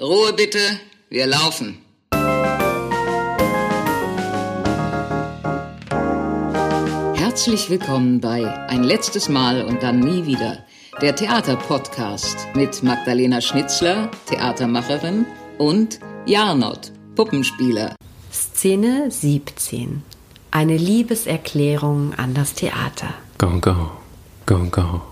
Ruhe bitte, wir laufen. Herzlich willkommen bei Ein letztes Mal und dann nie wieder, der Theaterpodcast mit Magdalena Schnitzler, Theatermacherin, und Jarnot, Puppenspieler. Szene 17. Eine Liebeserklärung an das Theater. Go, go, go, go.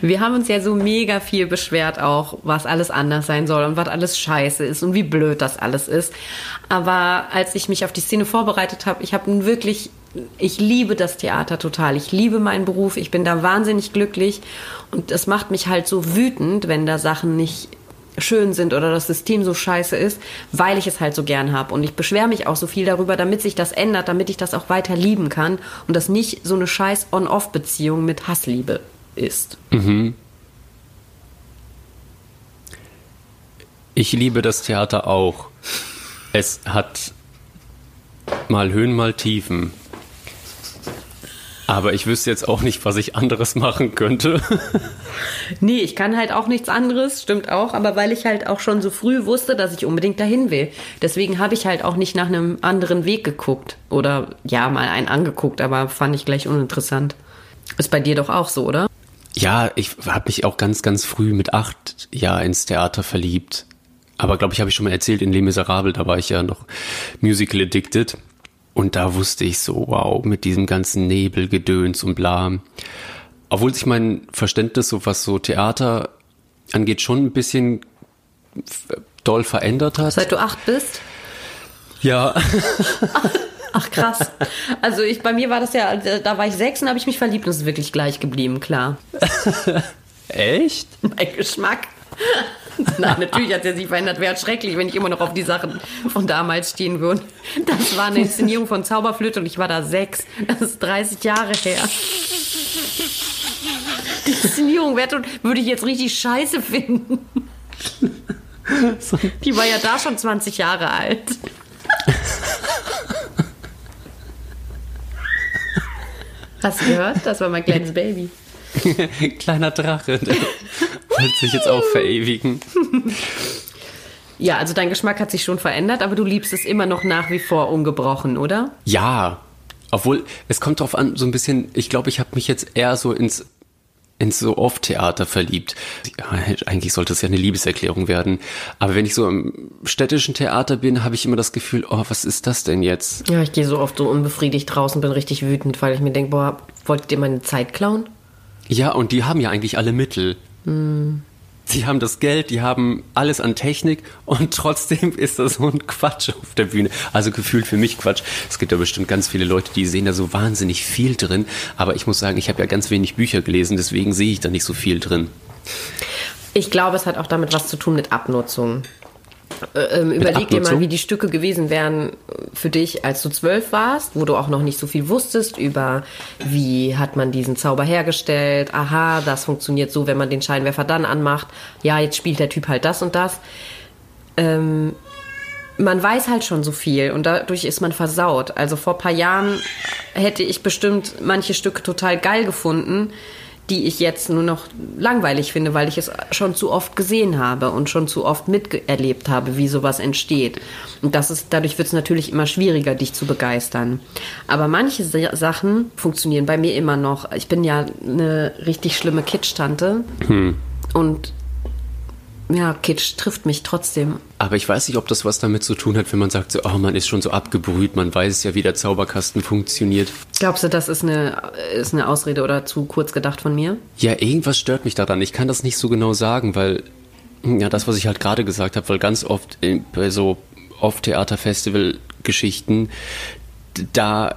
Wir haben uns ja so mega viel beschwert auch, was alles anders sein soll und was alles scheiße ist und wie blöd das alles ist. Aber als ich mich auf die Szene vorbereitet habe, ich habe wirklich, ich liebe das Theater total. Ich liebe meinen Beruf. Ich bin da wahnsinnig glücklich und es macht mich halt so wütend, wenn da Sachen nicht schön sind oder das System so scheiße ist, weil ich es halt so gern habe. Und ich beschwere mich auch so viel darüber, damit sich das ändert, damit ich das auch weiter lieben kann und das nicht so eine scheiß On-Off-Beziehung mit Hassliebe ist. Mhm. Ich liebe das Theater auch. Es hat mal Höhen, mal Tiefen. Aber ich wüsste jetzt auch nicht, was ich anderes machen könnte. nee, ich kann halt auch nichts anderes, stimmt auch, aber weil ich halt auch schon so früh wusste, dass ich unbedingt dahin will. Deswegen habe ich halt auch nicht nach einem anderen Weg geguckt. Oder ja, mal einen angeguckt, aber fand ich gleich uninteressant. Ist bei dir doch auch so, oder? Ja, ich habe mich auch ganz, ganz früh mit acht Jahren ins Theater verliebt. Aber glaube ich, habe ich schon mal erzählt, in Les Miserables, da war ich ja noch musical addicted. Und da wusste ich so, wow, mit diesem ganzen Nebelgedöns und bla. Obwohl sich mein Verständnis, so was so Theater angeht, schon ein bisschen doll verändert hat. Seit du acht bist? Ja. Ach krass. Also ich, bei mir war das ja, da war ich sechs und habe ich mich verliebt und es ist wirklich gleich geblieben, klar. Echt? Mein Geschmack. Nein, natürlich hat er sich verändert. Wäre schrecklich, wenn ich immer noch auf die Sachen von damals stehen würde. Das war eine Inszenierung von Zauberflöte und ich war da sechs. Das ist 30 Jahre her. Die Inszenierung würde ich jetzt richtig scheiße finden. Die war ja da schon 20 Jahre alt. Hast du gehört? Das war mein kleines Baby. Kleiner Drache, der wird sich jetzt auch verewigen. Ja, also dein Geschmack hat sich schon verändert, aber du liebst es immer noch nach wie vor ungebrochen, oder? Ja, obwohl es kommt darauf an, so ein bisschen, ich glaube, ich habe mich jetzt eher so ins ins so Off-Theater verliebt. Ja, eigentlich sollte es ja eine Liebeserklärung werden. Aber wenn ich so im städtischen Theater bin, habe ich immer das Gefühl, oh, was ist das denn jetzt? Ja, ich gehe so oft so unbefriedigt draußen, bin richtig wütend, weil ich mir denke, boah, wolltet ihr meine Zeit klauen? Ja, und die haben ja eigentlich alle Mittel. Mhm. Sie haben das Geld, die haben alles an Technik und trotzdem ist das so ein Quatsch auf der Bühne. Also gefühlt für mich Quatsch. Es gibt ja bestimmt ganz viele Leute, die sehen da so wahnsinnig viel drin. Aber ich muss sagen, ich habe ja ganz wenig Bücher gelesen, deswegen sehe ich da nicht so viel drin. Ich glaube, es hat auch damit was zu tun mit Abnutzung. Äh, ähm, überleg dir mal, wie die Stücke gewesen wären für dich, als du zwölf warst, wo du auch noch nicht so viel wusstest über, wie hat man diesen Zauber hergestellt. Aha, das funktioniert so, wenn man den Scheinwerfer dann anmacht. Ja, jetzt spielt der Typ halt das und das. Ähm, man weiß halt schon so viel und dadurch ist man versaut. Also vor ein paar Jahren hätte ich bestimmt manche Stücke total geil gefunden die ich jetzt nur noch langweilig finde, weil ich es schon zu oft gesehen habe und schon zu oft miterlebt habe, wie sowas entsteht. Und das ist, dadurch wird es natürlich immer schwieriger, dich zu begeistern. Aber manche Sachen funktionieren bei mir immer noch. Ich bin ja eine richtig schlimme Kitsch-Tante. Hm. Und ja, Kitsch trifft mich trotzdem. Aber ich weiß nicht, ob das was damit zu tun hat, wenn man sagt, so, oh, man ist schon so abgebrüht, man weiß ja, wie der Zauberkasten funktioniert. Glaubst du, das ist eine, ist eine Ausrede oder zu kurz gedacht von mir? Ja, irgendwas stört mich daran. Ich kann das nicht so genau sagen, weil, ja, das, was ich halt gerade gesagt habe, weil ganz oft bei so Off-Theater-Festival-Geschichten, da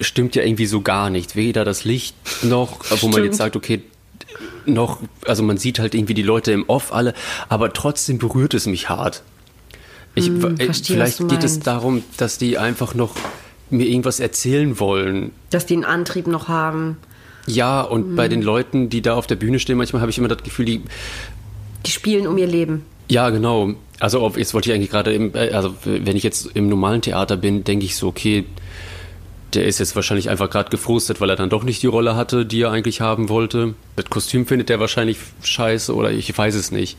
stimmt ja irgendwie so gar nicht. Weder das Licht noch, wo man jetzt sagt, okay, noch, also man sieht halt irgendwie die Leute im Off alle, aber trotzdem berührt es mich hart. Ich, hm, äh, verstehe, vielleicht geht es darum, dass die einfach noch mir irgendwas erzählen wollen. Dass die einen Antrieb noch haben. Ja, und hm. bei den Leuten, die da auf der Bühne stehen, manchmal habe ich immer das Gefühl, die. Die spielen um ihr Leben. Ja, genau. Also, jetzt wollte ich eigentlich gerade, also, wenn ich jetzt im normalen Theater bin, denke ich so, okay, der ist jetzt wahrscheinlich einfach gerade gefrustet, weil er dann doch nicht die Rolle hatte, die er eigentlich haben wollte. Das Kostüm findet er wahrscheinlich scheiße oder ich weiß es nicht.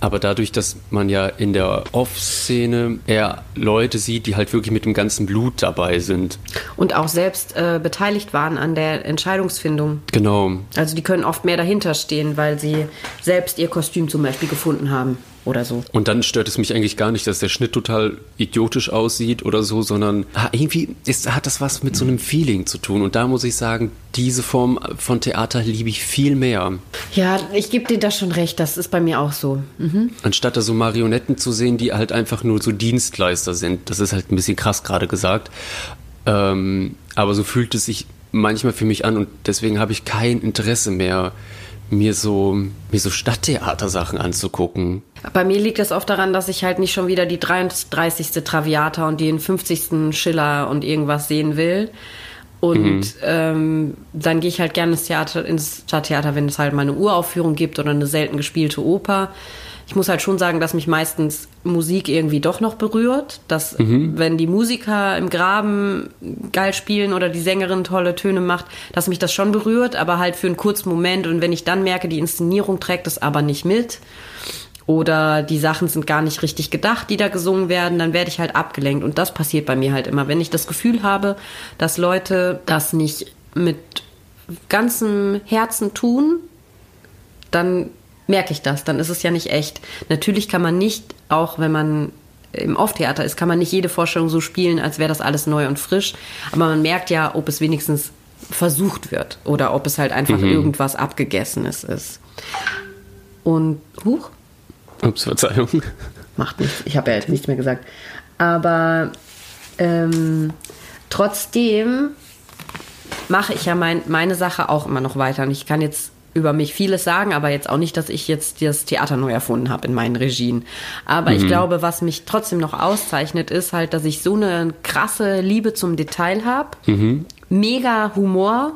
Aber dadurch, dass man ja in der Off-Szene eher Leute sieht, die halt wirklich mit dem ganzen Blut dabei sind. Und auch selbst äh, beteiligt waren an der Entscheidungsfindung. Genau. Also die können oft mehr dahinter stehen, weil sie selbst ihr Kostüm zum Beispiel gefunden haben oder so. Und dann stört es mich eigentlich gar nicht, dass der Schnitt total idiotisch aussieht oder so, sondern irgendwie ist, hat das was mit so einem Feeling zu tun. Und da muss ich sagen, diese Form von Theater liebe ich viel mehr. Ja, ich gebe dir da schon recht, das ist bei mir auch so. Mhm. Anstatt da so Marionetten zu sehen, die halt einfach nur so Dienstleister sind. Das ist halt ein bisschen krass gerade gesagt. Ähm, aber so fühlt es sich manchmal für mich an und deswegen habe ich kein Interesse mehr, mir so, mir so Stadttheatersachen anzugucken. Bei mir liegt das oft daran, dass ich halt nicht schon wieder die 33. Traviata und den 50. Schiller und irgendwas sehen will. Und mhm. ähm, dann gehe ich halt gerne ins Theater, ins Stadttheater, wenn es halt mal eine Uraufführung gibt oder eine selten gespielte Oper ich muss halt schon sagen, dass mich meistens Musik irgendwie doch noch berührt. Dass, mhm. wenn die Musiker im Graben geil spielen oder die Sängerin tolle Töne macht, dass mich das schon berührt, aber halt für einen kurzen Moment. Und wenn ich dann merke, die Inszenierung trägt es aber nicht mit oder die Sachen sind gar nicht richtig gedacht, die da gesungen werden, dann werde ich halt abgelenkt. Und das passiert bei mir halt immer. Wenn ich das Gefühl habe, dass Leute das nicht mit ganzem Herzen tun, dann merke ich das, dann ist es ja nicht echt. Natürlich kann man nicht, auch wenn man im Off-Theater ist, kann man nicht jede Vorstellung so spielen, als wäre das alles neu und frisch. Aber man merkt ja, ob es wenigstens versucht wird oder ob es halt einfach mhm. irgendwas Abgegessenes ist. Und, huch. Ups, Verzeihung. Macht nichts. Ich habe ja jetzt nichts mehr gesagt. Aber ähm, trotzdem mache ich ja mein, meine Sache auch immer noch weiter. Und ich kann jetzt über mich vieles sagen, aber jetzt auch nicht, dass ich jetzt das Theater neu erfunden habe in meinen Regien. Aber mhm. ich glaube, was mich trotzdem noch auszeichnet, ist halt, dass ich so eine krasse Liebe zum Detail habe, mhm. mega Humor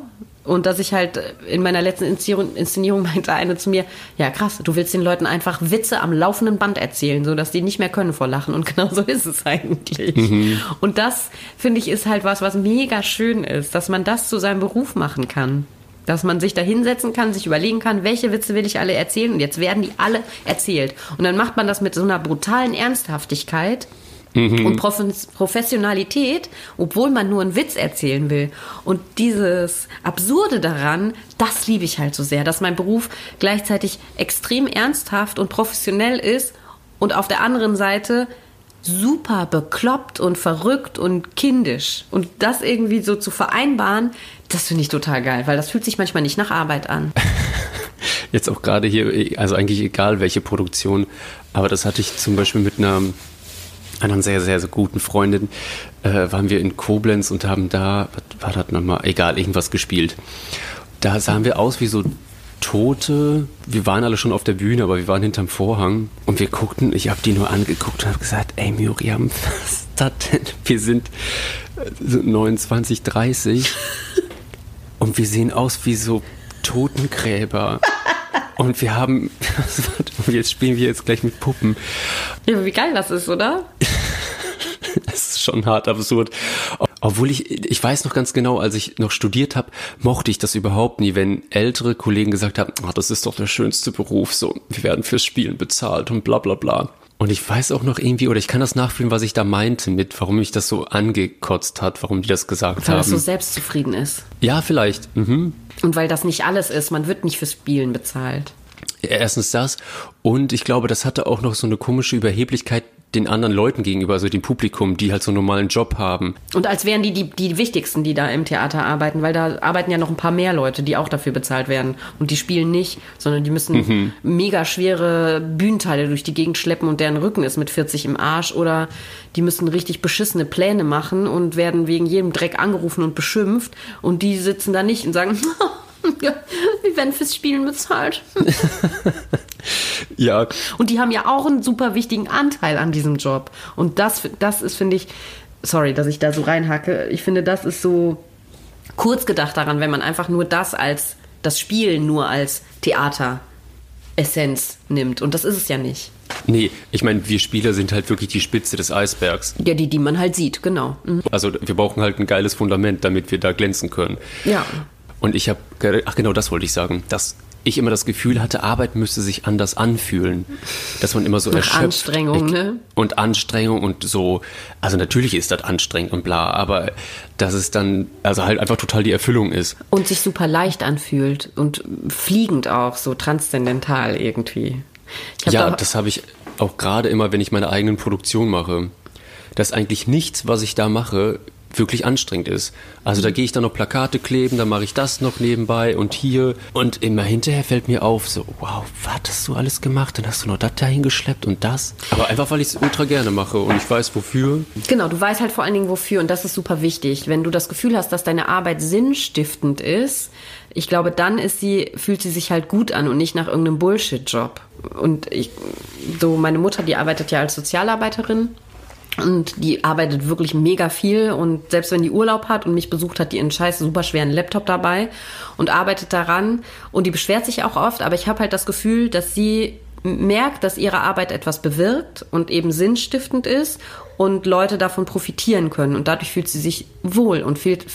und dass ich halt in meiner letzten Inszenierung, meinte eine zu mir, ja krass, du willst den Leuten einfach Witze am laufenden Band erzählen, so dass die nicht mehr können vor Lachen. Und genau so ist es eigentlich. Mhm. Und das, finde ich, ist halt was, was mega schön ist, dass man das zu seinem Beruf machen kann. Dass man sich da hinsetzen kann, sich überlegen kann, welche Witze will ich alle erzählen und jetzt werden die alle erzählt. Und dann macht man das mit so einer brutalen Ernsthaftigkeit mhm. und Prof Professionalität, obwohl man nur einen Witz erzählen will. Und dieses Absurde daran, das liebe ich halt so sehr, dass mein Beruf gleichzeitig extrem ernsthaft und professionell ist und auf der anderen Seite super bekloppt und verrückt und kindisch. Und das irgendwie so zu vereinbaren, das finde ich total geil, weil das fühlt sich manchmal nicht nach Arbeit an. Jetzt auch gerade hier, also eigentlich egal welche Produktion, aber das hatte ich zum Beispiel mit einer einer sehr, sehr, sehr guten Freundin, äh, waren wir in Koblenz und haben da, was war das nochmal, egal, irgendwas gespielt. Da sahen wir aus wie so Tote. Wir waren alle schon auf der Bühne, aber wir waren hinterm Vorhang und wir guckten, ich habe die nur angeguckt und habe gesagt, ey Miriam, was ist das denn? Wir sind 29, 30 und wir sehen aus wie so Totengräber. Und wir haben, jetzt spielen wir jetzt gleich mit Puppen. Ja, wie geil das ist, oder? Es ist schon hart absurd. Obwohl ich, ich weiß noch ganz genau, als ich noch studiert habe, mochte ich das überhaupt nie, wenn ältere Kollegen gesagt haben, ach, das ist doch der schönste Beruf, so, wir werden fürs Spielen bezahlt und bla bla bla. Und ich weiß auch noch irgendwie, oder ich kann das nachfühlen, was ich da meinte mit, warum mich das so angekotzt hat, warum die das gesagt weil haben. Weil das so selbstzufrieden ist. Ja, vielleicht. Mhm. Und weil das nicht alles ist, man wird nicht fürs Spielen bezahlt. Erstens das. Und ich glaube, das hatte auch noch so eine komische Überheblichkeit den anderen Leuten gegenüber, also dem Publikum, die halt so einen normalen Job haben. Und als wären die, die die wichtigsten, die da im Theater arbeiten, weil da arbeiten ja noch ein paar mehr Leute, die auch dafür bezahlt werden. Und die spielen nicht, sondern die müssen mhm. mega schwere Bühnenteile durch die Gegend schleppen und deren Rücken ist mit 40 im Arsch. Oder die müssen richtig beschissene Pläne machen und werden wegen jedem Dreck angerufen und beschimpft. Und die sitzen da nicht und sagen, ja, wir werden fürs Spielen bezahlt. ja. Und die haben ja auch einen super wichtigen Anteil an diesem Job. Und das, das ist, finde ich, sorry, dass ich da so reinhacke, ich finde, das ist so kurz gedacht daran, wenn man einfach nur das als, das Spielen nur als Theater Essenz nimmt. Und das ist es ja nicht. Nee, ich meine, wir Spieler sind halt wirklich die Spitze des Eisbergs. Ja, die, die man halt sieht, genau. Mhm. Also wir brauchen halt ein geiles Fundament, damit wir da glänzen können. Ja. Und ich habe, ach genau, das wollte ich sagen, dass ich immer das Gefühl hatte, Arbeit müsste sich anders anfühlen. Dass man immer so Nach erschöpft. Anstrengung, ne? Und Anstrengung und so. Also natürlich ist das anstrengend und bla, aber dass es dann, also halt einfach total die Erfüllung ist. Und sich super leicht anfühlt und fliegend auch, so transzendental irgendwie. Ja, da das habe ich auch gerade immer, wenn ich meine eigenen Produktion mache. Dass eigentlich nichts, was ich da mache, wirklich anstrengend ist. Also da gehe ich dann noch Plakate kleben, dann mache ich das noch nebenbei und hier. Und immer hinterher fällt mir auf, so, wow, was hast du alles gemacht? Dann hast du noch das dahin geschleppt und das. Aber einfach, weil ich es ultra gerne mache und ich weiß, wofür. Genau, du weißt halt vor allen Dingen, wofür. Und das ist super wichtig. Wenn du das Gefühl hast, dass deine Arbeit sinnstiftend ist, ich glaube, dann ist sie, fühlt sie sich halt gut an und nicht nach irgendeinem Bullshit-Job. Und ich, so, meine Mutter, die arbeitet ja als Sozialarbeiterin und die arbeitet wirklich mega viel. Und selbst wenn die Urlaub hat und mich besucht, hat die einen scheiß super schweren Laptop dabei und arbeitet daran. Und die beschwert sich auch oft, aber ich habe halt das Gefühl, dass sie merkt, dass ihre Arbeit etwas bewirkt und eben sinnstiftend ist und Leute davon profitieren können. Und dadurch fühlt sie sich wohl und fühlt,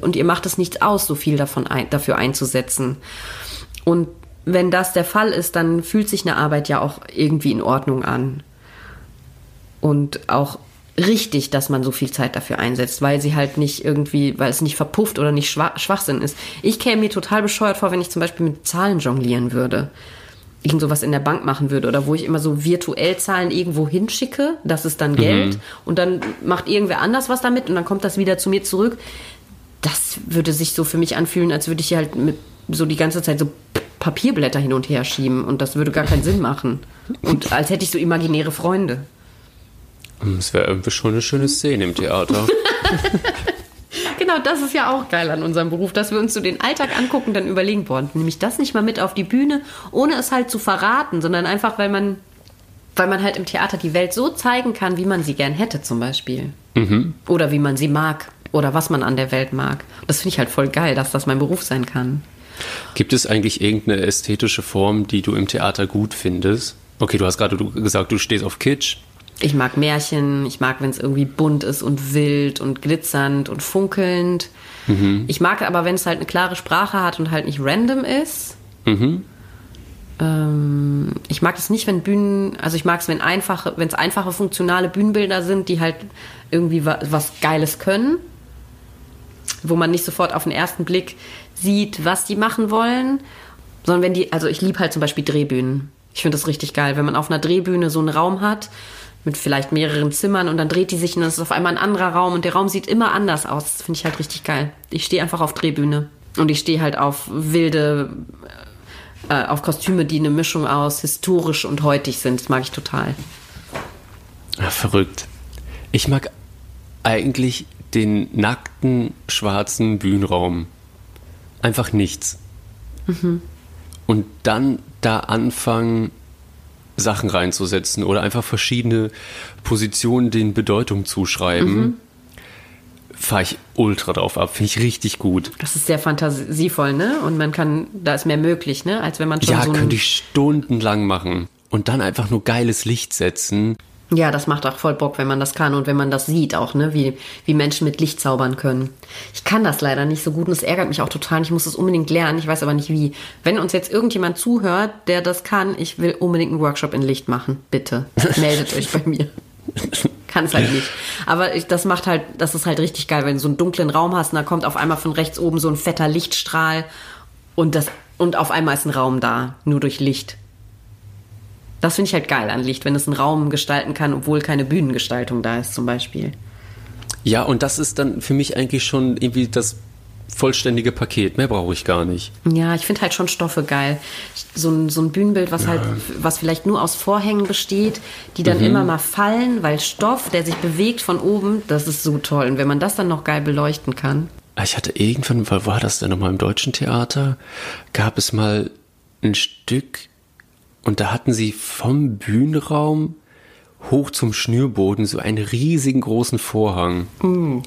und ihr macht es nichts aus, so viel davon ein, dafür einzusetzen. Und wenn das der Fall ist, dann fühlt sich eine Arbeit ja auch irgendwie in Ordnung an und auch richtig, dass man so viel Zeit dafür einsetzt, weil sie halt nicht irgendwie, weil es nicht verpufft oder nicht Schwach, Schwachsinn ist. Ich käme mir total bescheuert vor, wenn ich zum Beispiel mit Zahlen jonglieren würde. Irgend sowas in der Bank machen würde oder wo ich immer so virtuell Zahlen irgendwo hinschicke, das ist dann Geld mhm. und dann macht irgendwer anders was damit und dann kommt das wieder zu mir zurück. Das würde sich so für mich anfühlen, als würde ich halt mit so die ganze Zeit so Papierblätter hin und her schieben und das würde gar keinen Sinn machen. Und als hätte ich so imaginäre Freunde. Es wäre irgendwie schon eine schöne Szene im Theater. genau, das ist ja auch geil an unserem Beruf, dass wir uns so den Alltag angucken, dann überlegen, boah, nehme ich das nicht mal mit auf die Bühne, ohne es halt zu verraten, sondern einfach, weil man, weil man halt im Theater die Welt so zeigen kann, wie man sie gern hätte, zum Beispiel. Mhm. Oder wie man sie mag. Oder was man an der Welt mag. Das finde ich halt voll geil, dass das mein Beruf sein kann. Gibt es eigentlich irgendeine ästhetische Form, die du im Theater gut findest? Okay, du hast gerade gesagt, du stehst auf Kitsch. Ich mag Märchen, ich mag, wenn es irgendwie bunt ist und wild und glitzernd und funkelnd. Mhm. Ich mag aber, wenn es halt eine klare Sprache hat und halt nicht random ist. Mhm. Ähm, ich mag es nicht, wenn Bühnen, also ich mag es, wenn einfache, wenn es einfache funktionale Bühnenbilder sind, die halt irgendwie was, was Geiles können, wo man nicht sofort auf den ersten Blick sieht, was die machen wollen, sondern wenn die, also ich liebe halt zum Beispiel Drehbühnen. Ich finde das richtig geil, wenn man auf einer Drehbühne so einen Raum hat mit vielleicht mehreren Zimmern und dann dreht die sich und dann ist auf einmal ein anderer Raum und der Raum sieht immer anders aus. Das finde ich halt richtig geil. Ich stehe einfach auf Drehbühne und ich stehe halt auf wilde, äh, auf Kostüme, die eine Mischung aus historisch und heutig sind. Das mag ich total. Ja, verrückt. Ich mag eigentlich den nackten schwarzen Bühnenraum. Einfach nichts. Mhm. Und dann da anfangen, Sachen reinzusetzen oder einfach verschiedene Positionen den Bedeutung zuschreiben. Mhm. Fahre ich ultra drauf ab, finde ich richtig gut. Das ist sehr fantasievoll, ne? Und man kann, da ist mehr möglich, ne? Als wenn man schon ja, so. Ja, könnte ich stundenlang machen. Und dann einfach nur geiles Licht setzen. Ja, das macht auch voll Bock, wenn man das kann und wenn man das sieht auch, ne, wie, wie Menschen mit Licht zaubern können. Ich kann das leider nicht so gut und es ärgert mich auch total. Ich muss das unbedingt lernen, ich weiß aber nicht wie. Wenn uns jetzt irgendjemand zuhört, der das kann, ich will unbedingt einen Workshop in Licht machen. Bitte, meldet euch bei mir. Kann es halt nicht. Aber ich, das macht halt, das ist halt richtig geil, wenn du so einen dunklen Raum hast und da kommt auf einmal von rechts oben so ein fetter Lichtstrahl und das, und auf einmal ist ein Raum da, nur durch Licht. Das finde ich halt geil an Licht, wenn es einen Raum gestalten kann, obwohl keine Bühnengestaltung da ist, zum Beispiel. Ja, und das ist dann für mich eigentlich schon irgendwie das vollständige Paket. Mehr brauche ich gar nicht. Ja, ich finde halt schon Stoffe geil. So ein, so ein Bühnenbild, was halt, ja. halt, was vielleicht nur aus Vorhängen besteht, die dann mhm. immer mal fallen, weil Stoff, der sich bewegt von oben, das ist so toll. Und wenn man das dann noch geil beleuchten kann. Ah, ich hatte irgendwann, wo war das denn nochmal im deutschen Theater? Gab es mal ein Stück, und da hatten sie vom Bühnenraum hoch zum Schnürboden so einen riesigen großen Vorhang. Mm.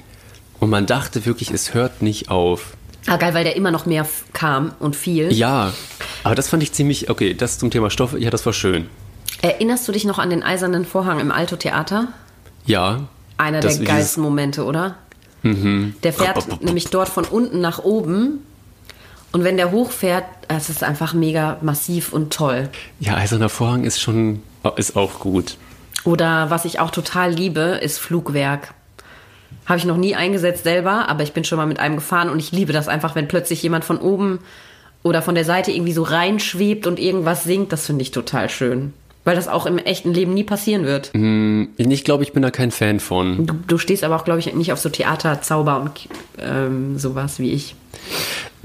Und man dachte wirklich, es hört nicht auf. Ah, geil, weil der immer noch mehr kam und viel. Ja. Aber das fand ich ziemlich, okay, das zum Thema Stoff, ja, das war schön. Erinnerst du dich noch an den eisernen Vorhang im Alto Theater? Ja. Einer der geilsten Momente, oder? Mhm. Der fährt nämlich dort von unten nach oben. Und wenn der hochfährt, es ist einfach mega massiv und toll. Ja, eiserner Vorhang ist schon, ist auch gut. Oder was ich auch total liebe, ist Flugwerk. Habe ich noch nie eingesetzt selber, aber ich bin schon mal mit einem gefahren und ich liebe das einfach, wenn plötzlich jemand von oben oder von der Seite irgendwie so reinschwebt und irgendwas singt. Das finde ich total schön. Weil das auch im echten Leben nie passieren wird. Mm, ich glaube, ich bin da kein Fan von. Du, du stehst aber auch, glaube ich, nicht auf so Theaterzauber und ähm, sowas wie ich.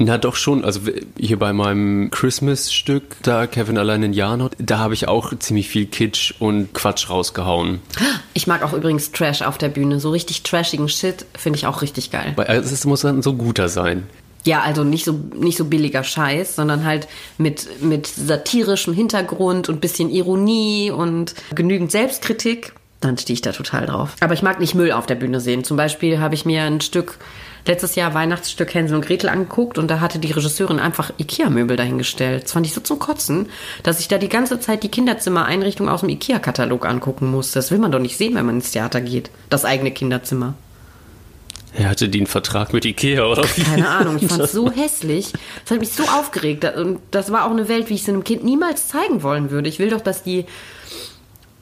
Na doch schon, also hier bei meinem Christmas-Stück, da Kevin allein in Janot, da habe ich auch ziemlich viel Kitsch und Quatsch rausgehauen. Ich mag auch übrigens Trash auf der Bühne, so richtig trashigen Shit finde ich auch richtig geil. Also es muss dann so guter sein. Ja, also nicht so, nicht so billiger Scheiß, sondern halt mit, mit satirischem Hintergrund und bisschen Ironie und genügend Selbstkritik. Dann stehe ich da total drauf. Aber ich mag nicht Müll auf der Bühne sehen. Zum Beispiel habe ich mir ein Stück, letztes Jahr Weihnachtsstück Hänsel und Gretel angeguckt und da hatte die Regisseurin einfach Ikea-Möbel dahingestellt. Das fand ich so zum Kotzen, dass ich da die ganze Zeit die Kinderzimmereinrichtung aus dem Ikea-Katalog angucken musste. Das will man doch nicht sehen, wenn man ins Theater geht. Das eigene Kinderzimmer. Er hatte den Vertrag mit Ikea, oder wie? Keine Ahnung, ich fand es so hässlich. Das hat mich so aufgeregt. Und das war auch eine Welt, wie ich es einem Kind niemals zeigen wollen würde. Ich will doch, dass die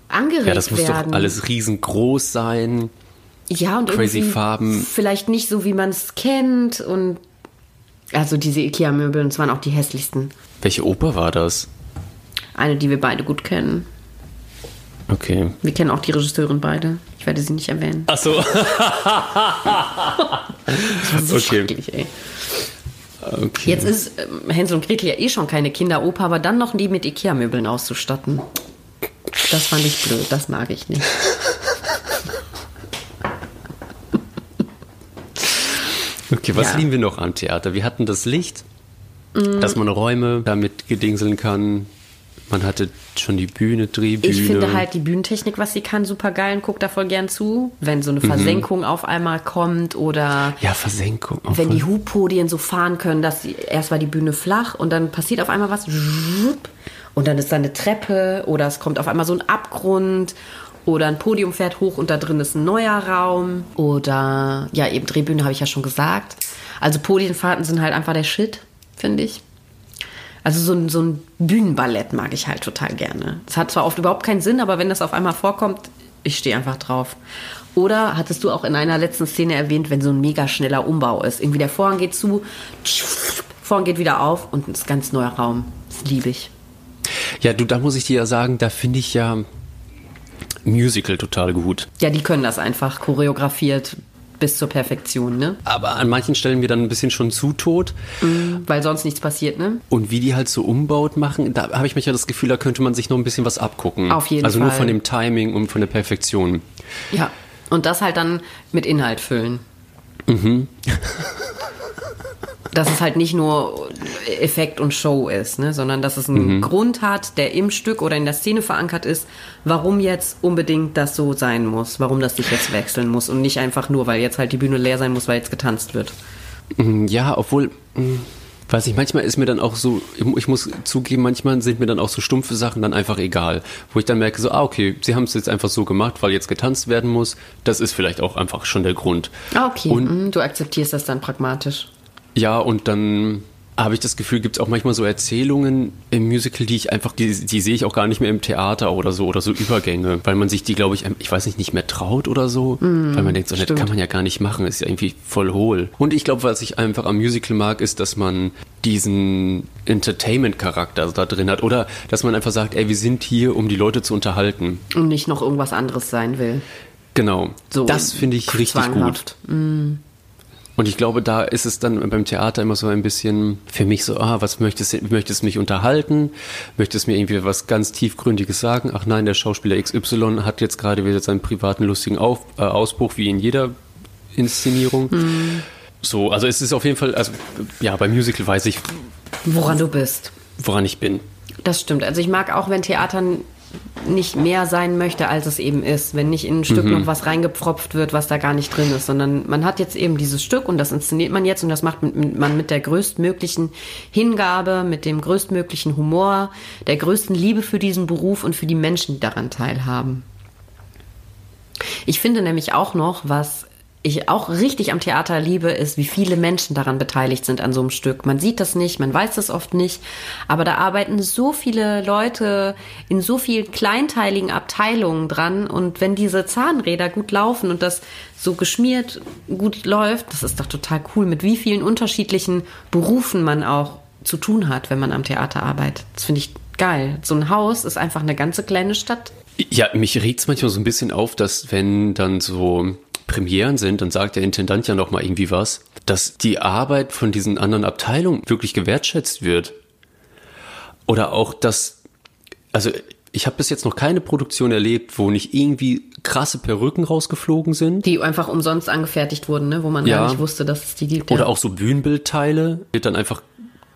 angeregt werden. Ja, das muss werden. doch alles riesengroß sein. Ja, und crazy Farben. Vielleicht nicht so, wie man es kennt. Und also diese Ikea-Möbel, und es waren auch die hässlichsten. Welche Oper war das? Eine, die wir beide gut kennen. Okay. Wir kennen auch die Regisseurin beide. Ich werde sie nicht erwähnen. Ach so. so okay. ey. Okay. Jetzt ist ähm, Hänsel und Gretel ja eh schon keine Kinderoper, aber dann noch die mit Ikea-Möbeln auszustatten. Das fand ich blöd, das mag ich nicht. Okay, was ja. lieben wir noch am Theater? Wir hatten das Licht, mm. dass man Räume damit gedingseln kann. Man hatte schon die Bühne, Drehbühne. Ich finde halt die Bühnentechnik, was sie kann, super geil und gucke da voll gern zu. Wenn so eine mhm. Versenkung mhm. auf einmal kommt oder. Ja, Versenkung. Wenn die Hubpodien so fahren können, dass sie, erst war die Bühne flach und dann passiert auf einmal was. Und dann ist da eine Treppe oder es kommt auf einmal so ein Abgrund oder ein Podium fährt hoch und da drin ist ein neuer Raum. Oder ja, eben Drehbühne habe ich ja schon gesagt. Also Podienfahrten sind halt einfach der Shit, finde ich. Also so ein, so ein Bühnenballett mag ich halt total gerne. Es hat zwar oft überhaupt keinen Sinn, aber wenn das auf einmal vorkommt, ich stehe einfach drauf. Oder hattest du auch in einer letzten Szene erwähnt, wenn so ein mega schneller Umbau ist? Irgendwie der Vorhang geht zu, Vorhang geht wieder auf und ein ganz neuer Raum. Das liebe ich. Ja, du, da muss ich dir ja sagen, da finde ich ja Musical total gut. Ja, die können das einfach choreografiert bis zur Perfektion, ne? Aber an manchen Stellen mir dann ein bisschen schon zu tot. Mhm, weil sonst nichts passiert, ne? Und wie die halt so umbaut machen, da habe ich mich ja das Gefühl, da könnte man sich noch ein bisschen was abgucken. Auf jeden also Fall. Also nur von dem Timing und von der Perfektion. Ja, und das halt dann mit Inhalt füllen. Mhm. dass es halt nicht nur Effekt und Show ist, ne? sondern dass es einen mhm. Grund hat, der im Stück oder in der Szene verankert ist, warum jetzt unbedingt das so sein muss, warum das sich jetzt wechseln muss und nicht einfach nur, weil jetzt halt die Bühne leer sein muss, weil jetzt getanzt wird. Mhm, ja, obwohl, hm, weiß ich, manchmal ist mir dann auch so, ich muss zugeben, manchmal sind mir dann auch so stumpfe Sachen dann einfach egal, wo ich dann merke so, ah okay, sie haben es jetzt einfach so gemacht, weil jetzt getanzt werden muss, das ist vielleicht auch einfach schon der Grund. Ah, okay, und, mhm, du akzeptierst das dann pragmatisch. Ja, und dann habe ich das Gefühl, gibt es auch manchmal so Erzählungen im Musical, die ich einfach, die, die, sehe ich auch gar nicht mehr im Theater oder so, oder so Übergänge, weil man sich die, glaube ich, ich weiß nicht, nicht mehr traut oder so, mm, weil man denkt, so, das kann man ja gar nicht machen, ist ja irgendwie voll hohl. Und ich glaube, was ich einfach am Musical mag, ist, dass man diesen Entertainment-Charakter da drin hat oder dass man einfach sagt, ey, wir sind hier, um die Leute zu unterhalten. Und nicht noch irgendwas anderes sein will. Genau. So das finde ich richtig gut. Mm. Und ich glaube, da ist es dann beim Theater immer so ein bisschen für mich so, ah, was möchtest du, möchtest du mich unterhalten? Möchtest du mir irgendwie was ganz tiefgründiges sagen? Ach nein, der Schauspieler XY hat jetzt gerade wieder seinen privaten lustigen Auf, äh, Ausbruch wie in jeder Inszenierung. Mhm. So, also es ist auf jeden Fall, also ja, beim Musical weiß ich, woran du bist. Woran ich bin. Das stimmt. Also ich mag auch, wenn Theater nicht mehr sein möchte, als es eben ist. Wenn nicht in ein Stück mhm. noch was reingepfropft wird, was da gar nicht drin ist, sondern man hat jetzt eben dieses Stück und das inszeniert man jetzt und das macht man mit der größtmöglichen Hingabe, mit dem größtmöglichen Humor, der größten Liebe für diesen Beruf und für die Menschen, die daran teilhaben. Ich finde nämlich auch noch, was ich auch richtig am Theater liebe, ist, wie viele Menschen daran beteiligt sind an so einem Stück. Man sieht das nicht, man weiß das oft nicht, aber da arbeiten so viele Leute in so vielen kleinteiligen Abteilungen dran und wenn diese Zahnräder gut laufen und das so geschmiert gut läuft, das ist doch total cool, mit wie vielen unterschiedlichen Berufen man auch zu tun hat, wenn man am Theater arbeitet. Das finde ich geil. So ein Haus ist einfach eine ganze kleine Stadt. Ja, mich regt es manchmal so ein bisschen auf, dass wenn dann so Premieren sind, dann sagt der Intendant ja noch mal irgendwie was, dass die Arbeit von diesen anderen Abteilungen wirklich gewertschätzt wird. Oder auch, dass, also ich habe bis jetzt noch keine Produktion erlebt, wo nicht irgendwie krasse Perücken rausgeflogen sind. Die einfach umsonst angefertigt wurden, ne? wo man ja. gar nicht wusste, dass es die gibt. Oder ja. auch so Bühnenbildteile, wird dann einfach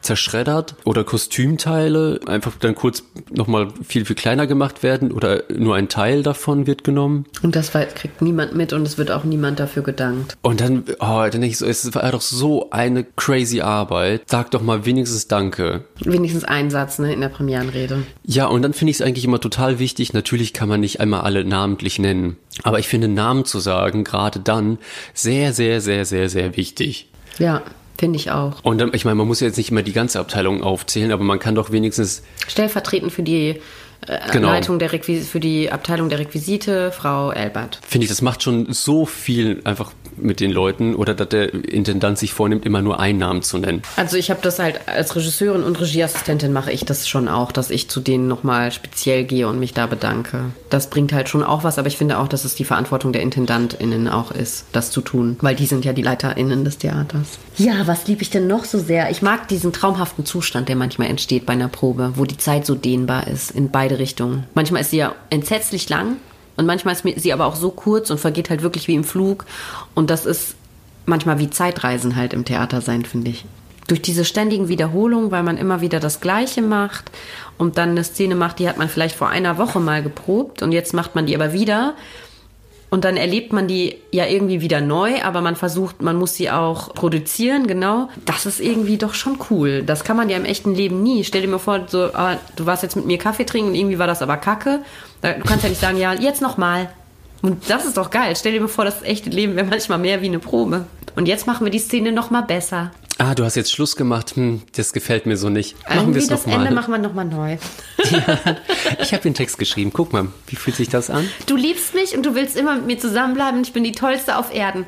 zerschreddert oder Kostümteile einfach dann kurz nochmal viel, viel kleiner gemacht werden oder nur ein Teil davon wird genommen. Und das kriegt niemand mit und es wird auch niemand dafür gedankt. Und dann, oh, dann denke ich so, es war doch so eine crazy Arbeit. Sag doch mal wenigstens Danke. Wenigstens ein Satz, ne, in der Premierenrede. Ja, und dann finde ich es eigentlich immer total wichtig. Natürlich kann man nicht einmal alle namentlich nennen. Aber ich finde Namen zu sagen, gerade dann, sehr, sehr, sehr, sehr, sehr wichtig. Ja. Finde ich auch. Und dann, ich meine, man muss jetzt nicht immer die ganze Abteilung aufzählen, aber man kann doch wenigstens. Stellvertretend für die genau. Leitung der Requis für die Abteilung der Requisite, Frau Elbert. Finde ich, das macht schon so viel einfach mit den Leuten oder dass der Intendant sich vornimmt, immer nur einen Namen zu nennen. Also ich habe das halt als Regisseurin und Regieassistentin mache ich das schon auch, dass ich zu denen nochmal speziell gehe und mich da bedanke. Das bringt halt schon auch was, aber ich finde auch, dass es die Verantwortung der IntendantInnen auch ist, das zu tun, weil die sind ja die LeiterInnen des Theaters. Ja, was liebe ich denn noch so sehr? Ich mag diesen traumhaften Zustand, der manchmal entsteht bei einer Probe, wo die Zeit so dehnbar ist, in beide Richtungen. Manchmal ist sie ja entsetzlich lang und manchmal ist sie aber auch so kurz und vergeht halt wirklich wie im Flug. Und das ist manchmal wie Zeitreisen halt im Theater sein, finde ich. Durch diese ständigen Wiederholungen, weil man immer wieder das Gleiche macht und dann eine Szene macht, die hat man vielleicht vor einer Woche mal geprobt und jetzt macht man die aber wieder. Und dann erlebt man die ja irgendwie wieder neu, aber man versucht, man muss sie auch produzieren, genau. Das ist irgendwie doch schon cool. Das kann man ja im echten Leben nie. Stell dir mal vor, so, ah, du warst jetzt mit mir Kaffee trinken und irgendwie war das aber kacke. Du kannst ja nicht sagen, ja, jetzt nochmal. Und das ist doch geil. Stell dir mal vor, das echte Leben wäre manchmal mehr wie eine Probe. Und jetzt machen wir die Szene nochmal besser. Ah, du hast jetzt Schluss gemacht. Hm, das gefällt mir so nicht. Machen wir es nochmal. Das Ende machen wir nochmal neu. Ja, ich habe den Text geschrieben. Guck mal, wie fühlt sich das an? Du liebst mich und du willst immer mit mir zusammenbleiben. Ich bin die Tollste auf Erden.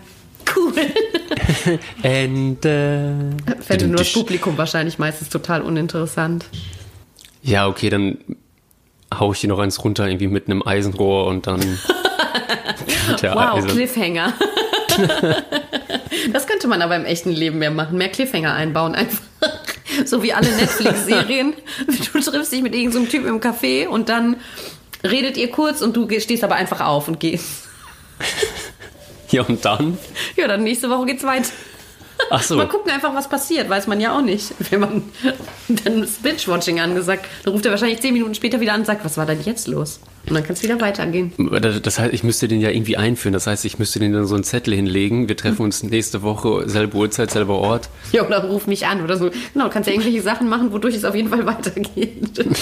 Cool. Ende. Fände nur das Publikum wahrscheinlich meistens total uninteressant. Ja, okay, dann hau ich dir noch eins runter, irgendwie mit einem Eisenrohr und dann. wow, Eisen. Cliffhanger. das könnte man aber im echten Leben mehr machen. Mehr Cliffhanger einbauen einfach. So wie alle Netflix-Serien. Du triffst dich mit irgendeinem so Typ im Café und dann redet ihr kurz und du stehst aber einfach auf und gehst. Ja, und dann? Ja, dann nächste Woche geht's weiter. Ach so. Mal gucken einfach, was passiert. Weiß man ja auch nicht. Wenn man dann das Binge-Watching angesagt, dann ruft er wahrscheinlich zehn Minuten später wieder an und sagt, was war denn jetzt los? Und dann kann es wieder weitergehen. Das heißt, ich müsste den ja irgendwie einführen. Das heißt, ich müsste den dann so einen Zettel hinlegen. Wir treffen uns nächste Woche, selbe Uhrzeit, selber Ort. Ja, oder ruf mich an oder so. Genau, du kannst ja irgendwelche Sachen machen, wodurch es auf jeden Fall weitergeht.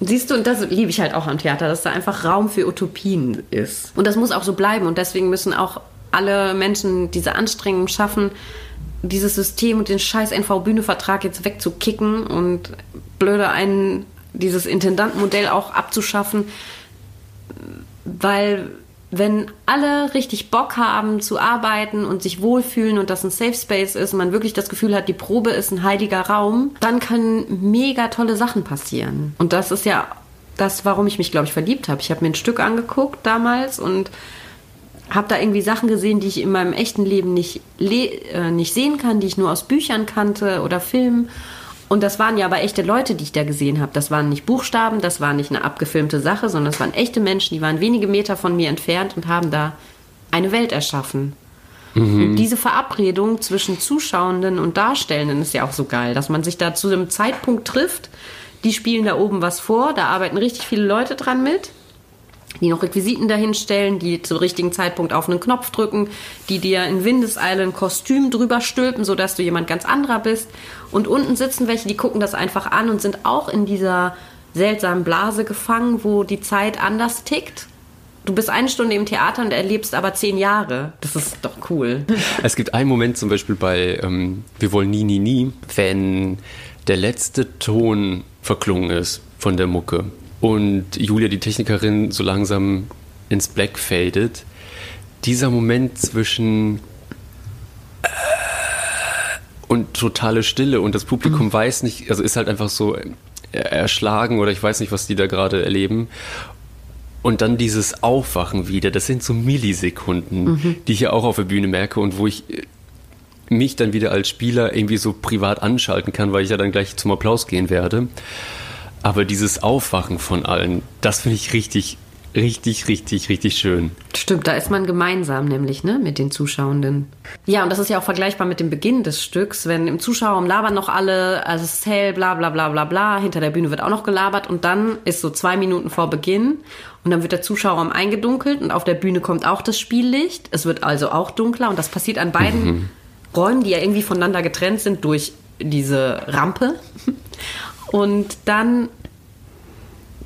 Siehst du, und das liebe ich halt auch am Theater, dass da einfach Raum für Utopien ist. Und das muss auch so bleiben. Und deswegen müssen auch alle Menschen diese Anstrengung schaffen, dieses System und den scheiß NV-Bühne-Vertrag jetzt wegzukicken und blöde einen, dieses Intendantenmodell auch abzuschaffen, weil wenn alle richtig Bock haben zu arbeiten und sich wohlfühlen und das ein Safe Space ist, man wirklich das Gefühl hat, die Probe ist ein heiliger Raum, dann können mega tolle Sachen passieren. Und das ist ja das, warum ich mich, glaube ich, verliebt habe. Ich habe mir ein Stück angeguckt damals und habe da irgendwie Sachen gesehen, die ich in meinem echten Leben nicht, äh, nicht sehen kann, die ich nur aus Büchern kannte oder Filmen. Und das waren ja aber echte Leute, die ich da gesehen habe. Das waren nicht Buchstaben, das war nicht eine abgefilmte Sache, sondern das waren echte Menschen, die waren wenige Meter von mir entfernt und haben da eine Welt erschaffen. Mhm. Diese Verabredung zwischen Zuschauenden und Darstellenden ist ja auch so geil, dass man sich da zu einem Zeitpunkt trifft, die spielen da oben was vor, da arbeiten richtig viele Leute dran mit die noch Requisiten dahinstellen, die zum richtigen Zeitpunkt auf einen Knopf drücken, die dir in Windeseile ein Kostüm drüber stülpen, sodass du jemand ganz anderer bist. Und unten sitzen welche, die gucken das einfach an und sind auch in dieser seltsamen Blase gefangen, wo die Zeit anders tickt. Du bist eine Stunde im Theater und erlebst aber zehn Jahre. Das ist doch cool. Es gibt einen Moment zum Beispiel bei ähm, Wir wollen nie, nie, nie, wenn der letzte Ton verklungen ist von der Mucke und Julia, die Technikerin, so langsam ins Black fadet. Dieser Moment zwischen äh, und totale Stille und das Publikum mhm. weiß nicht, also ist halt einfach so erschlagen oder ich weiß nicht, was die da gerade erleben. Und dann dieses Aufwachen wieder, das sind so Millisekunden, mhm. die ich ja auch auf der Bühne merke und wo ich äh, mich dann wieder als Spieler irgendwie so privat anschalten kann, weil ich ja dann gleich zum Applaus gehen werde. Aber dieses Aufwachen von allen, das finde ich richtig, richtig, richtig, richtig schön. Stimmt, da ist man gemeinsam nämlich, ne, mit den Zuschauenden. Ja, und das ist ja auch vergleichbar mit dem Beginn des Stücks, wenn im Zuschauerraum labern noch alle, also es ist hell, bla bla bla bla bla, hinter der Bühne wird auch noch gelabert und dann ist so zwei Minuten vor Beginn und dann wird der Zuschauerraum eingedunkelt und auf der Bühne kommt auch das Spiellicht. Es wird also auch dunkler und das passiert an beiden mhm. Räumen, die ja irgendwie voneinander getrennt sind durch diese Rampe. Und dann,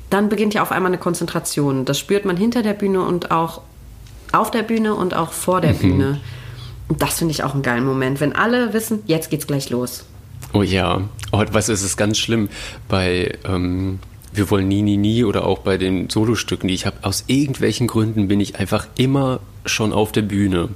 dann beginnt ja auf einmal eine Konzentration. Das spürt man hinter der Bühne und auch auf der Bühne und auch vor der mhm. Bühne. Und das finde ich auch einen geilen Moment, wenn alle wissen, jetzt geht's gleich los. Oh ja, oh, weißt du, es ist ganz schlimm bei ähm, Wir wollen nie, nie, nie oder auch bei den Solostücken, die ich habe. Aus irgendwelchen Gründen bin ich einfach immer schon auf der Bühne.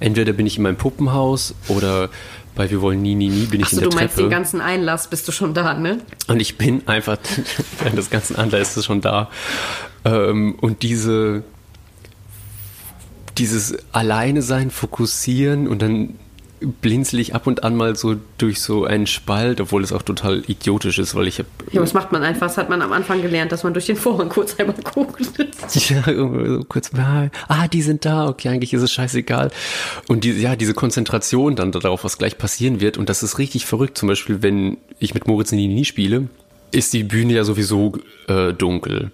Entweder bin ich in meinem Puppenhaus oder bei Wir wollen nie, nie, nie bin ich so, in der du meinst Treppe. den ganzen Einlass bist du schon da, ne? Und ich bin einfach, während des ganzen Einlass ist schon da. Ähm, und diese, dieses Alleine sein, fokussieren und dann blinzel ich ab und an mal so durch so einen Spalt, obwohl es auch total idiotisch ist, weil ich habe. Ja, was macht man einfach? Das hat man am Anfang gelernt, dass man durch den Vorhang kurz einmal guckt. ja, so kurz mal, ah, die sind da, okay, eigentlich ist es scheißegal. Und die, ja, diese Konzentration dann darauf, was gleich passieren wird, und das ist richtig verrückt. Zum Beispiel, wenn ich mit Moritz Nini spiele, ist die Bühne ja sowieso äh, dunkel.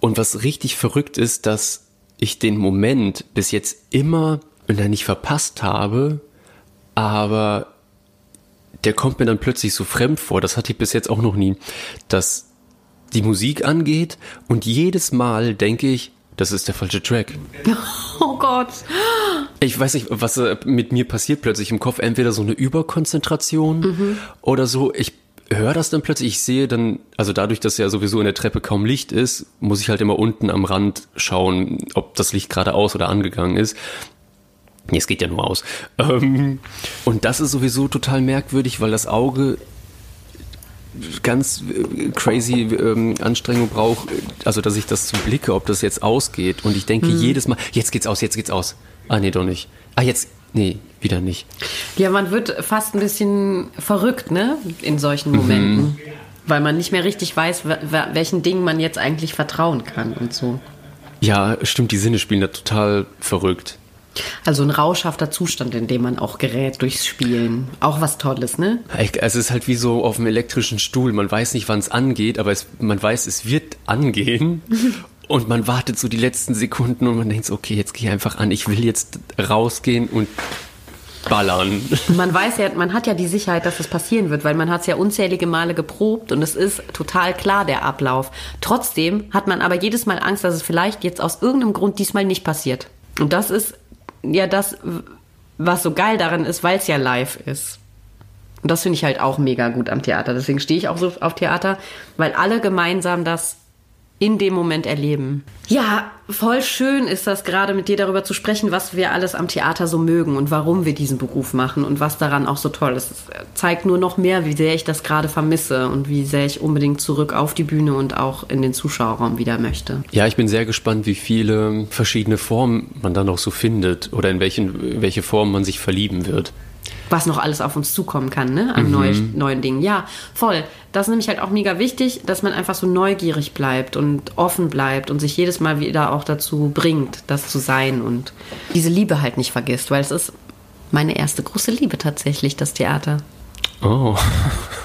Und was richtig verrückt ist, dass ich den Moment bis jetzt immer, wenn er nicht verpasst habe, aber der kommt mir dann plötzlich so fremd vor. Das hatte ich bis jetzt auch noch nie, dass die Musik angeht und jedes Mal denke ich, das ist der falsche Track. Oh Gott. Ich weiß nicht, was äh, mit mir passiert plötzlich im Kopf. Entweder so eine Überkonzentration mhm. oder so. Ich höre das dann plötzlich. Ich sehe dann, also dadurch, dass ja sowieso in der Treppe kaum Licht ist, muss ich halt immer unten am Rand schauen, ob das Licht gerade aus oder angegangen ist. Nee, es geht ja nur aus. Ähm, und das ist sowieso total merkwürdig, weil das Auge ganz äh, crazy ähm, Anstrengung braucht, also dass ich das zu blicke, ob das jetzt ausgeht. Und ich denke hm. jedes Mal, jetzt geht's aus, jetzt geht's aus. Ah, nee, doch nicht. Ah, jetzt, nee, wieder nicht. Ja, man wird fast ein bisschen verrückt, ne, in solchen Momenten. Mhm. Weil man nicht mehr richtig weiß, welchen Dingen man jetzt eigentlich vertrauen kann und so. Ja, stimmt, die Sinne spielen da total verrückt. Also ein rauschhafter Zustand, in dem man auch gerät durchs Spielen. Auch was Tolles, ne? Es ist halt wie so auf einem elektrischen Stuhl. Man weiß nicht, wann es angeht, aber es, man weiß, es wird angehen. und man wartet so die letzten Sekunden und man denkt so, okay, jetzt gehe ich einfach an. Ich will jetzt rausgehen und ballern. Man weiß ja, man hat ja die Sicherheit, dass das passieren wird, weil man hat es ja unzählige Male geprobt und es ist total klar der Ablauf. Trotzdem hat man aber jedes Mal Angst, dass es vielleicht jetzt aus irgendeinem Grund diesmal nicht passiert. Und das ist ja das, was so geil daran ist, weil es ja live ist. Und das finde ich halt auch mega gut am Theater. Deswegen stehe ich auch so auf Theater, weil alle gemeinsam das in dem Moment erleben. Ja, voll schön ist das gerade mit dir darüber zu sprechen, was wir alles am Theater so mögen und warum wir diesen Beruf machen und was daran auch so toll ist. Es zeigt nur noch mehr, wie sehr ich das gerade vermisse und wie sehr ich unbedingt zurück auf die Bühne und auch in den Zuschauerraum wieder möchte. Ja, ich bin sehr gespannt, wie viele verschiedene Formen man da noch so findet oder in welchen, welche Form man sich verlieben wird was noch alles auf uns zukommen kann, ne? An mhm. neuen, neuen Dingen. Ja, voll. Das ist nämlich halt auch mega wichtig, dass man einfach so neugierig bleibt und offen bleibt und sich jedes Mal wieder auch dazu bringt, das zu sein und diese Liebe halt nicht vergisst, weil es ist meine erste große Liebe tatsächlich, das Theater. Oh.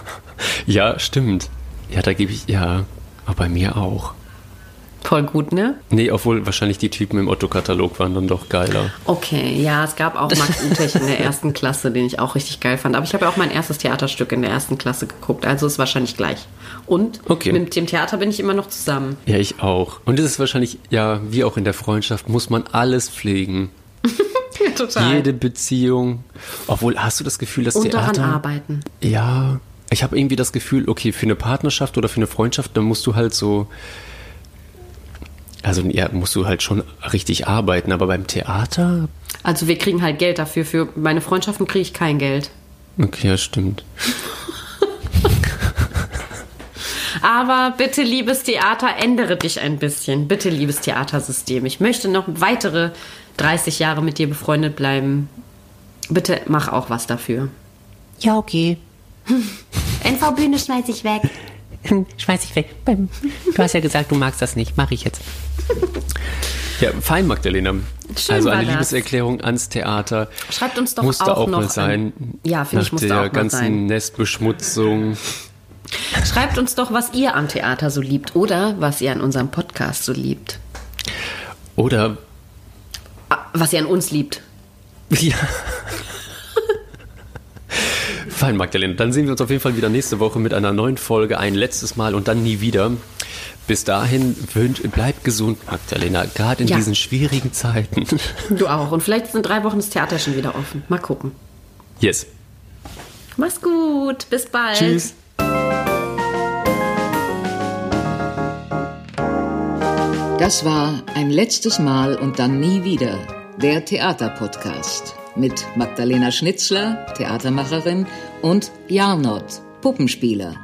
ja, stimmt. Ja, da gebe ich, ja, aber bei mir auch. Voll gut, ne? Nee, obwohl wahrscheinlich die Typen im Otto-Katalog waren dann doch geiler. Okay, ja, es gab auch Max Utech in der ersten Klasse, den ich auch richtig geil fand. Aber ich habe ja auch mein erstes Theaterstück in der ersten Klasse geguckt, also ist wahrscheinlich gleich. Und okay. mit dem Theater bin ich immer noch zusammen. Ja, ich auch. Und es ist wahrscheinlich, ja, wie auch in der Freundschaft, muss man alles pflegen. total. Jede Beziehung. Obwohl, hast du das Gefühl, dass Und Theater... daran arbeiten. Ja, ich habe irgendwie das Gefühl, okay, für eine Partnerschaft oder für eine Freundschaft, dann musst du halt so also ja, musst du halt schon richtig arbeiten, aber beim Theater. Also wir kriegen halt Geld dafür. Für meine Freundschaften kriege ich kein Geld. Okay, ja, stimmt. aber bitte, liebes Theater, ändere dich ein bisschen. Bitte, liebes Theatersystem. Ich möchte noch weitere 30 Jahre mit dir befreundet bleiben. Bitte mach auch was dafür. Ja, okay. NV-Bühne schmeiß ich weg. Schmeiß ich weg. Du hast ja gesagt, du magst das nicht. Mach ich jetzt. Ja, fein, Magdalena. Schön also eine. Liebeserklärung ans Theater. Schreibt uns doch musste auch, auch, noch mal sein. An. Ja, finde ich, Nach musste der auch mal ganzen sein. Nestbeschmutzung. Schreibt uns doch, was ihr am Theater so liebt oder was ihr an unserem Podcast so liebt. Oder Ah, Was ihr an uns liebt. ja. Fein, Magdalena. Dann sehen wir uns auf jeden Fall wieder nächste Woche mit einer neuen Folge. Ein letztes Mal und dann nie wieder. Bis dahin, wünsch, bleib gesund, Magdalena. Gerade in Ja. diesen schwierigen Zeiten. Du auch. Und vielleicht sind drei Wochen das Theater schon wieder offen. Mal gucken. Yes. Mach's gut. Bis bald. Tschüss. Das war ein letztes Mal und dann nie wieder der Theaterpodcast mit Magdalena Schnitzler, Theatermacherin, und Jarnot, Puppenspieler.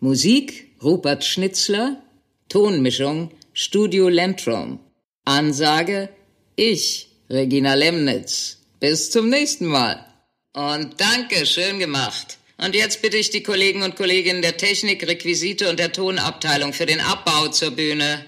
Musik Rupert Schnitzler, Tonmischung Studio Lentrum. Ansage ich, Regina Lemnitz. Bis zum nächsten Mal. Und danke, schön gemacht. Und jetzt bitte ich die Kollegen und Kolleginnen der Technik, Requisite und der Tonabteilung für den Abbau zur Bühne.